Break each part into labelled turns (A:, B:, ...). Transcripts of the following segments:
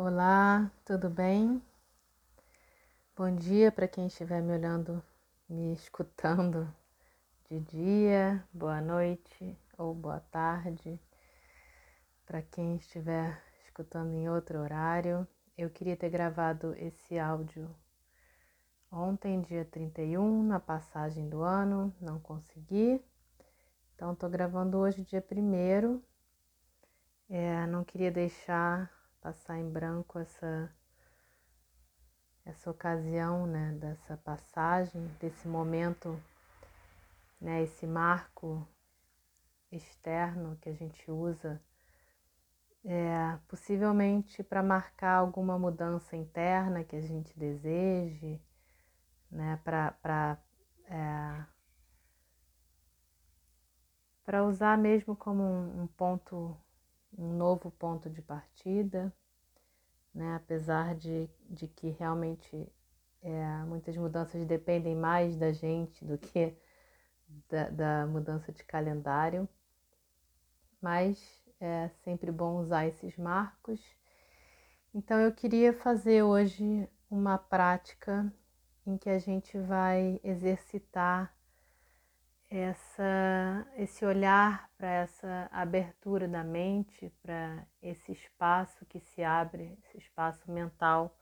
A: Olá, tudo bem? Bom dia para quem estiver me olhando, me escutando de dia, boa noite ou boa tarde. Para quem estiver escutando em outro horário, eu queria ter gravado esse áudio ontem, dia 31, na passagem do ano, não consegui. Então, estou gravando hoje, dia 1. É, não queria deixar passar em branco essa essa ocasião, né, dessa passagem, desse momento, né, esse marco externo que a gente usa, é, possivelmente para marcar alguma mudança interna que a gente deseje, né, para é, para usar mesmo como um, um ponto um novo ponto de partida, né? apesar de, de que realmente é, muitas mudanças dependem mais da gente do que da, da mudança de calendário, mas é sempre bom usar esses marcos. Então eu queria fazer hoje uma prática em que a gente vai exercitar essa, esse olhar para essa abertura da mente, para esse espaço que se abre, esse espaço mental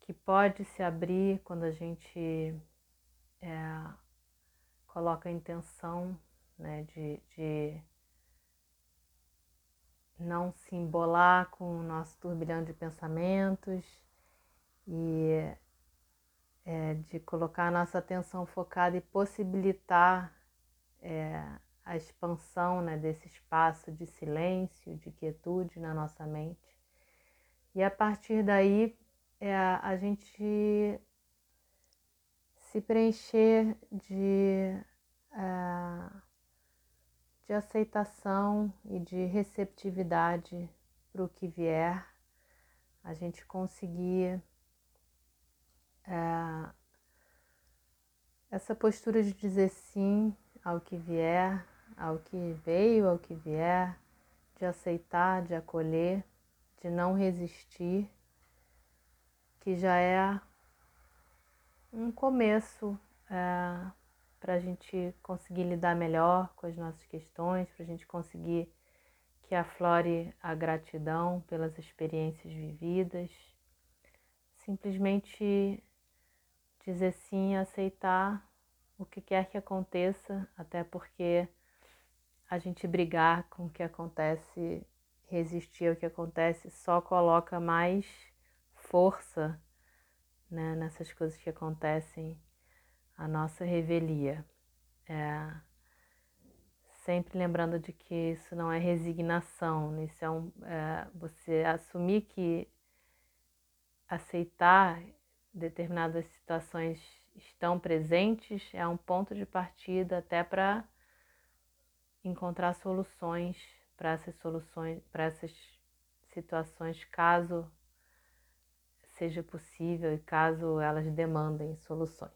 A: que pode se abrir quando a gente é, coloca a intenção né, de, de não se embolar com o nosso turbilhão de pensamentos e é, de colocar a nossa atenção focada e possibilitar é, a expansão né, desse espaço de silêncio, de quietude na nossa mente. E a partir daí é, a gente se preencher de, é, de aceitação e de receptividade para o que vier, a gente conseguir é, essa postura de dizer sim ao que vier, ao que veio, ao que vier, de aceitar, de acolher, de não resistir, que já é um começo é, para a gente conseguir lidar melhor com as nossas questões, para a gente conseguir que aflore a gratidão pelas experiências vividas, simplesmente dizer sim, aceitar o que quer que aconteça, até porque a gente brigar com o que acontece, resistir ao que acontece, só coloca mais força né, nessas coisas que acontecem, a nossa revelia. É, sempre lembrando de que isso não é resignação, isso é, um, é você assumir que aceitar determinadas situações estão presentes, é um ponto de partida até para encontrar soluções para essas soluções, para essas situações, caso seja possível e caso elas demandem soluções.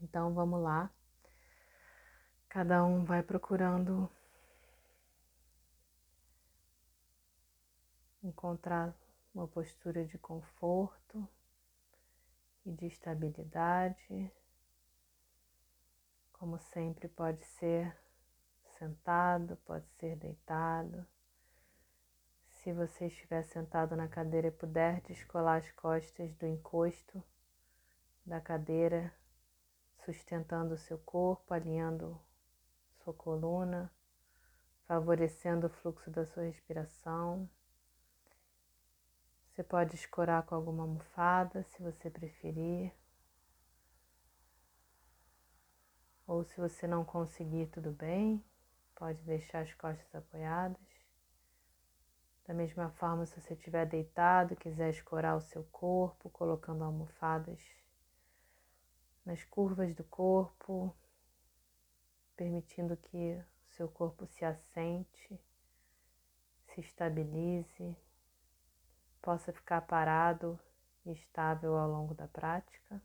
A: Então vamos lá. Cada um vai procurando encontrar uma postura de conforto e de estabilidade. Como sempre, pode ser sentado, pode ser deitado. Se você estiver sentado na cadeira e puder descolar as costas do encosto da cadeira, sustentando o seu corpo, alinhando sua coluna, favorecendo o fluxo da sua respiração. Você pode escorar com alguma almofada, se você preferir. Ou se você não conseguir, tudo bem, pode deixar as costas apoiadas. Da mesma forma, se você estiver deitado, quiser escorar o seu corpo, colocando almofadas nas curvas do corpo, permitindo que o seu corpo se assente, se estabilize possa ficar parado e estável ao longo da prática.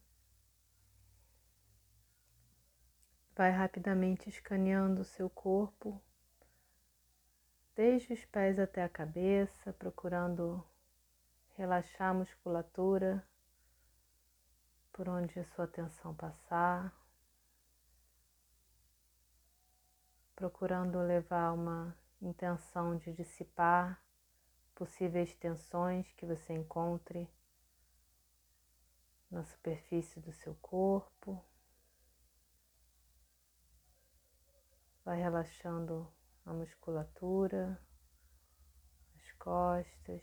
A: Vai rapidamente escaneando o seu corpo, desde os pés até a cabeça, procurando relaxar a musculatura por onde a sua atenção passar, procurando levar uma intenção de dissipar possíveis tensões que você encontre na superfície do seu corpo. Vai relaxando a musculatura, as costas,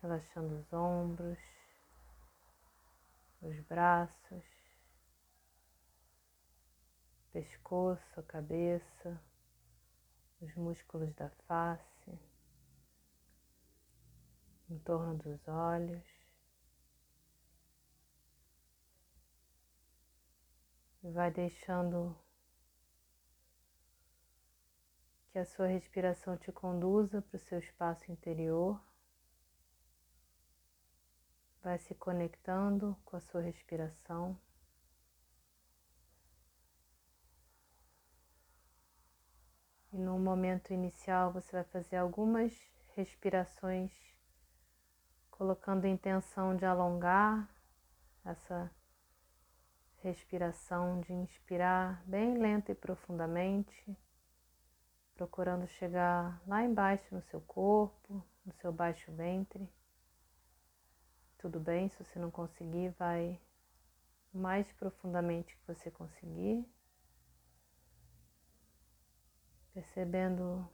A: relaxando os ombros, os braços, pescoço, a cabeça, os músculos da face, em torno dos olhos. E vai deixando que a sua respiração te conduza para o seu espaço interior. Vai se conectando com a sua respiração. E no momento inicial você vai fazer algumas respirações, colocando a intenção de alongar essa respiração, de inspirar bem lenta e profundamente, procurando chegar lá embaixo no seu corpo, no seu baixo ventre. Tudo bem, se você não conseguir, vai mais profundamente que você conseguir percebendo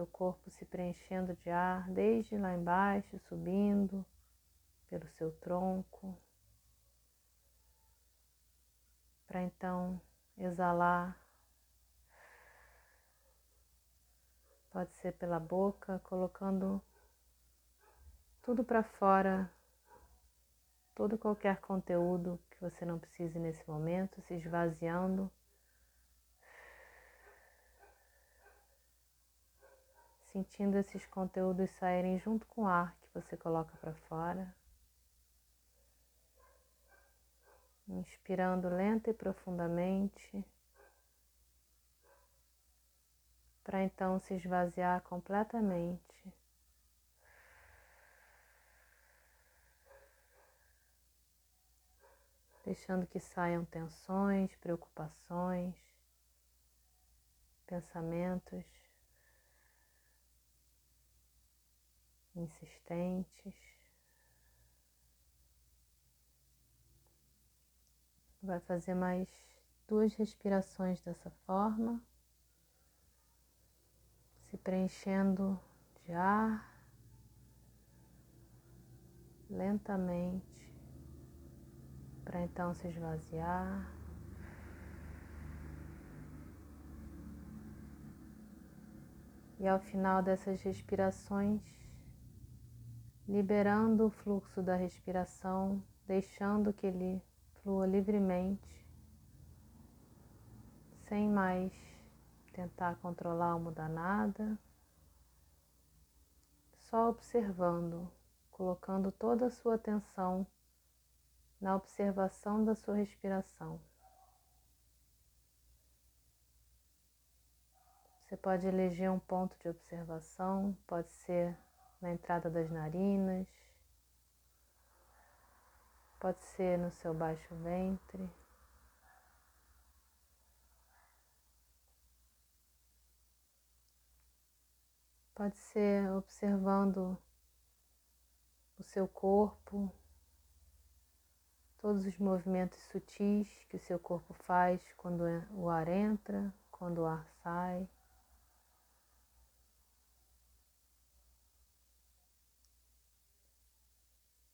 A: seu corpo se preenchendo de ar desde lá embaixo, subindo pelo seu tronco, para então exalar. Pode ser pela boca, colocando tudo para fora, todo qualquer conteúdo que você não precise nesse momento, se esvaziando sentindo esses conteúdos saírem junto com o ar que você coloca para fora. Inspirando lenta e profundamente, para então se esvaziar completamente. Deixando que saiam tensões, preocupações, pensamentos. Insistentes. Vai fazer mais duas respirações dessa forma, se preenchendo de ar lentamente, para então se esvaziar. E ao final dessas respirações, liberando o fluxo da respiração, deixando que ele flua livremente, sem mais tentar controlar ou mudar nada, só observando, colocando toda a sua atenção na observação da sua respiração. Você pode eleger um ponto de observação, pode ser na entrada das narinas, pode ser no seu baixo ventre. Pode ser observando o seu corpo, todos os movimentos sutis que o seu corpo faz quando o ar entra, quando o ar sai.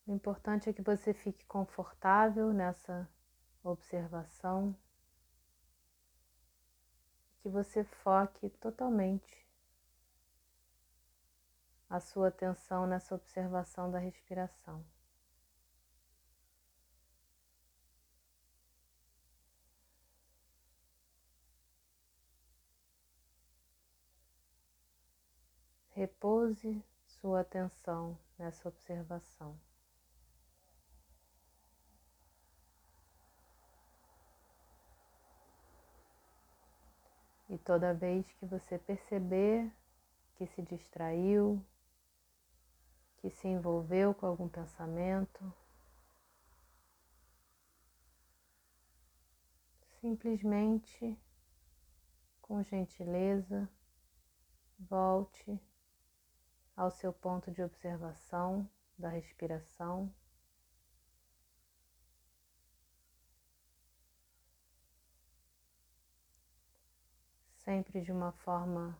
A: O importante é que você fique confortável nessa observação, que você foque totalmente a sua atenção nessa observação da respiração. Repouse sua atenção nessa observação. E toda vez que você perceber que se distraiu, que se envolveu com algum pensamento. Simplesmente, com gentileza, volte ao seu ponto de observação da respiração. Sempre de uma forma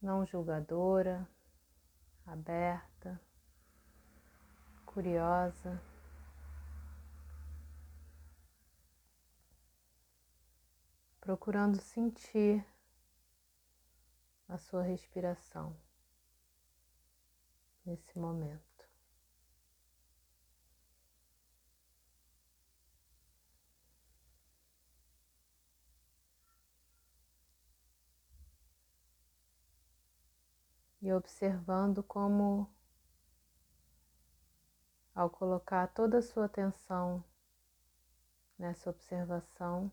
A: não julgadora, aberta, curiosa. Procurando sentir a sua respiração nesse momento. E observando como, ao colocar toda a sua atenção nessa observação,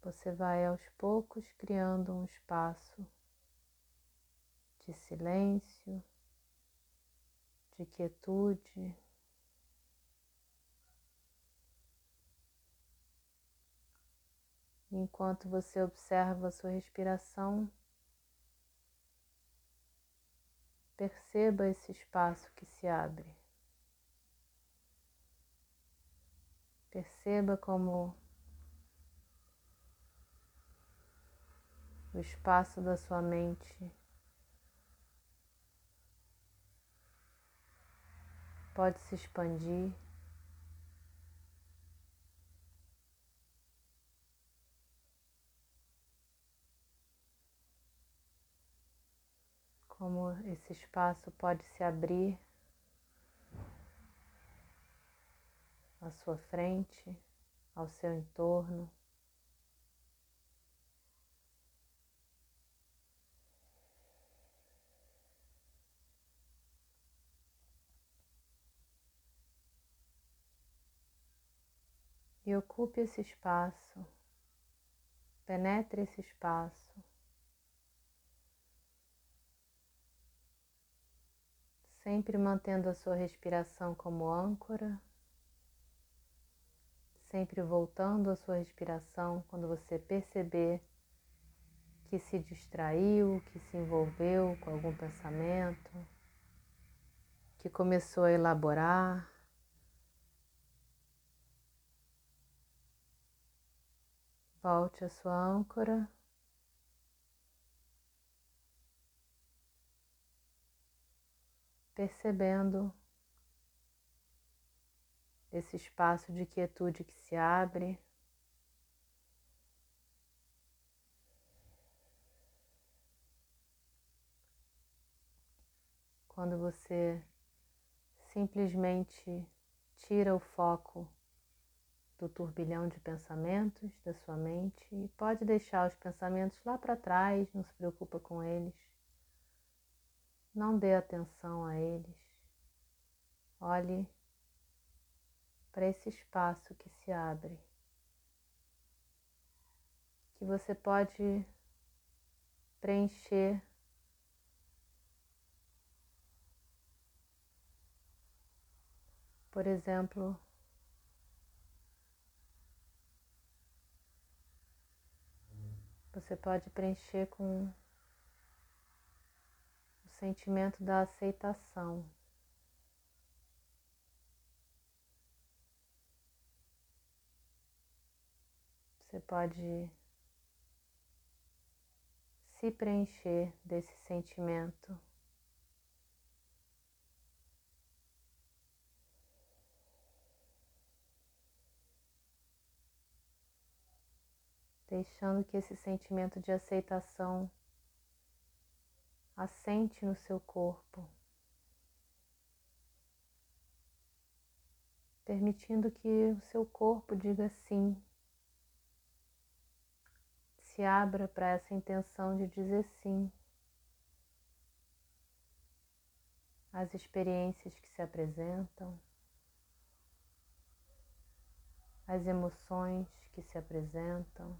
A: você vai aos poucos criando um espaço de silêncio, de quietude. Enquanto você observa a sua respiração, perceba esse espaço que se abre. Perceba como o espaço da sua mente pode se expandir. Como esse espaço pode se abrir à sua frente, ao seu entorno. e ocupe esse espaço, penetre esse espaço. Sempre mantendo a sua respiração como âncora, sempre voltando a sua respiração quando você perceber que se distraiu, que se envolveu com algum pensamento, que começou a elaborar. Volte a sua âncora. Percebendo esse espaço de quietude que se abre. Quando você simplesmente tira o foco do turbilhão de pensamentos da sua mente e pode deixar os pensamentos lá para trás, não se preocupa com eles. Não dê atenção a eles. Olhe para esse espaço que se abre, que você pode preencher por exemplo, Você pode preencher com sentimento da aceitação. Você pode se preencher desse sentimento. deixando que esse sentimento de aceitação assente no seu corpo, permitindo que o seu corpo diga sim, se abra para essa intenção de dizer sim às experiências que se apresentam, às emoções que se apresentam.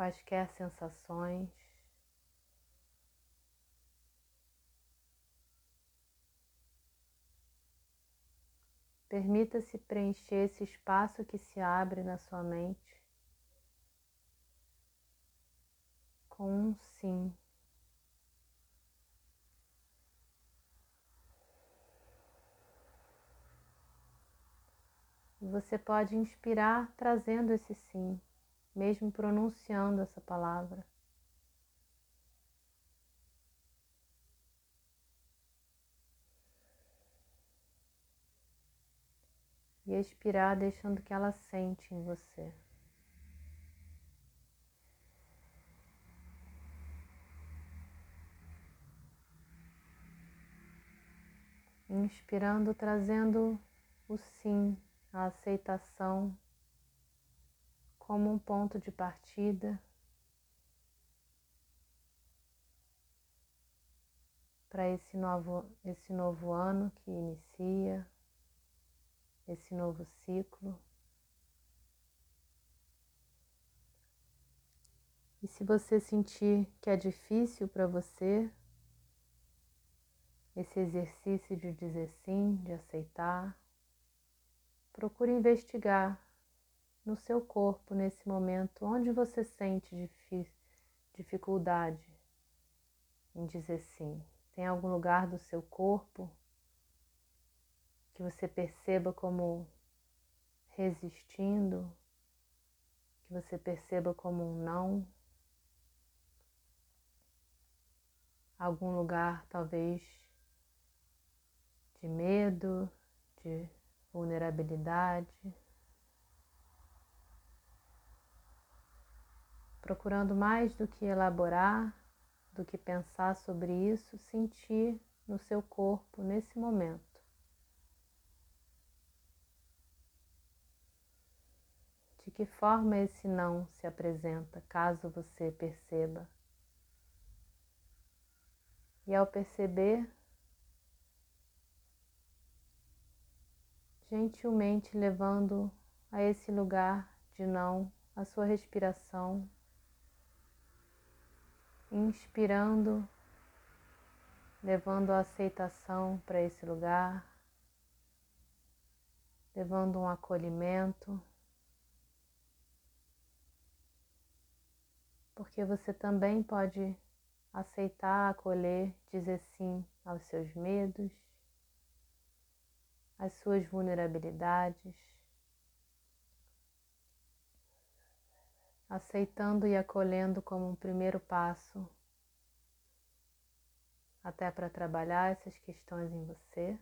A: Quaisquer sensações. Permita-se preencher esse espaço que se abre na sua mente com um sim. Você pode inspirar trazendo esse sim, mesmo pronunciando essa palavra. E expirar deixando que ela sente em você. Inspirando, trazendo o sim a aceitação como um ponto de partida para esse novo, esse novo ano que inicia, esse novo ciclo. E se você sentir que é difícil para você esse exercício de dizer sim, de aceitar, Procure investigar no seu corpo nesse momento onde você sente dificuldade em dizer sim. Tem algum lugar do seu corpo que você perceba como resistindo, que você perceba como um não? Algum lugar talvez de medo, de vulnerabilidade, procurando mais do que elaborar, do que pensar sobre isso, sentir no seu corpo nesse momento. De que forma esse não se apresenta, caso você perceba? E ao perceber, gentilmente levando a esse lugar de não a sua respiração, inspirando, levando a aceitação para esse lugar, levando um acolhimento, porque você também pode aceitar, acolher, dizer sim aos seus medos as suas vulnerabilidades, aceitando e acolhendo como um primeiro passo até para trabalhar essas questões em você.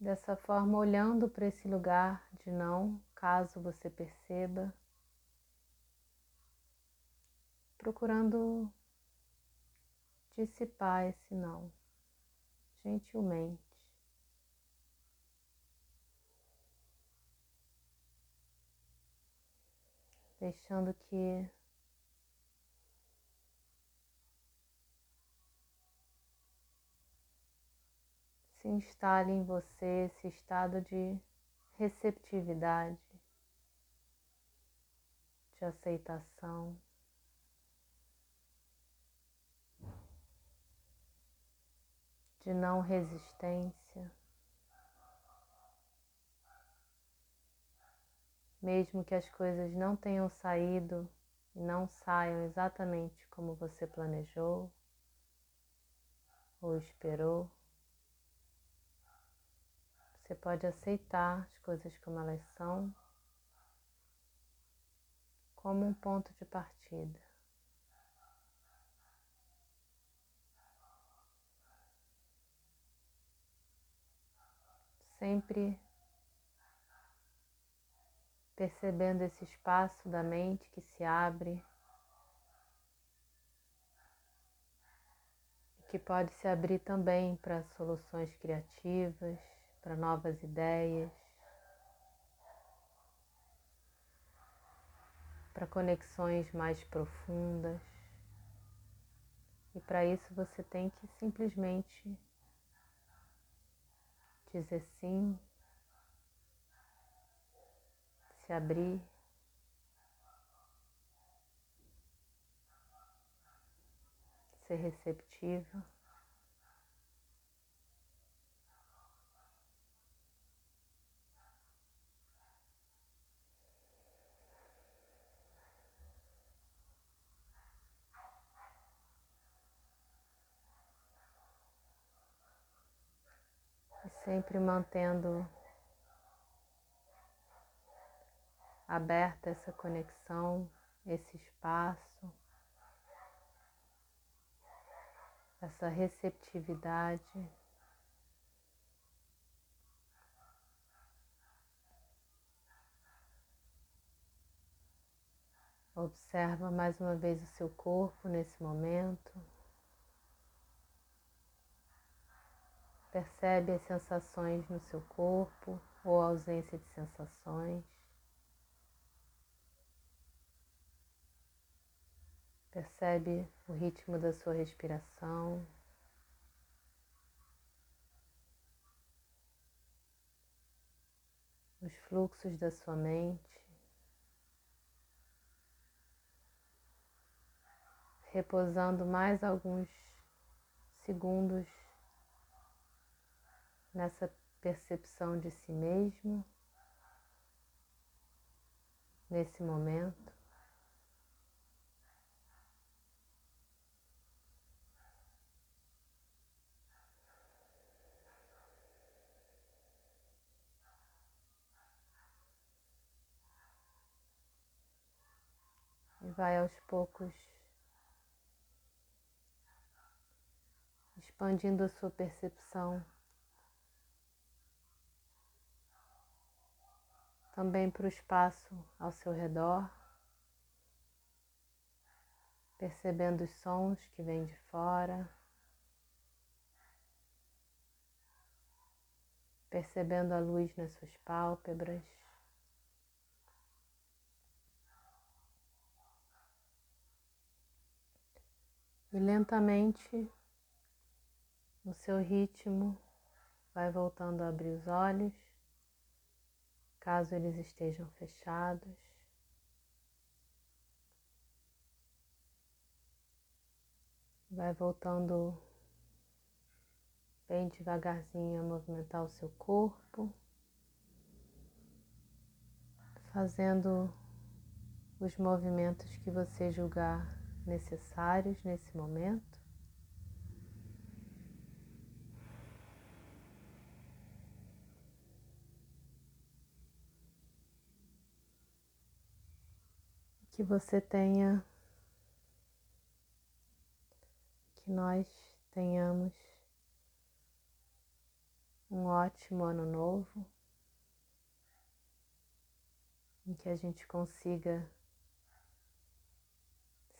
A: Dessa forma, olhando para esse lugar de não, caso você perceba, procurando dissipar esse não, gentilmente. Deixando que se instale em você esse estado de receptividade, de aceitação. de não resistência, mesmo que as coisas não tenham saído e não saiam exatamente como você planejou ou esperou, você pode aceitar as coisas como elas são, como um ponto de partida. sempre percebendo esse espaço da mente que se abre e que pode se abrir também para soluções criativas, para novas ideias, para conexões mais profundas. E para isso você tem que simplesmente dizer sim se abrir. Ser receptivo. sempre mantendo aberta essa conexão, esse espaço, essa receptividade. Observa mais uma vez o seu corpo nesse momento. Percebe as sensações no seu corpo ou a ausência de sensações. Percebe o ritmo da sua respiração. Os fluxos da sua mente. Repousando mais alguns segundos nessa percepção de si mesmo, nesse momento. Vai aos poucos expandindo a sua percepção também para o espaço ao seu redor, percebendo os sons que vêm de fora, percebendo a luz nas suas pálpebras. E lentamente, no seu ritmo, vai voltando a abrir os olhos caso eles estejam fechados. Vai voltando bem devagarzinho a movimentar o seu corpo, fazendo os movimentos que você julgar necessários nesse momento. que você tenha, que nós tenhamos um ótimo ano novo, em que a gente consiga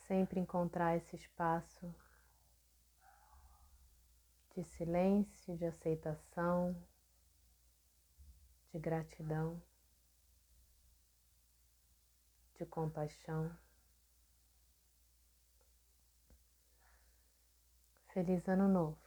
A: sempre encontrar esse espaço de silêncio, de aceitação, de gratidão de compaixão. Feliz Ano Novo!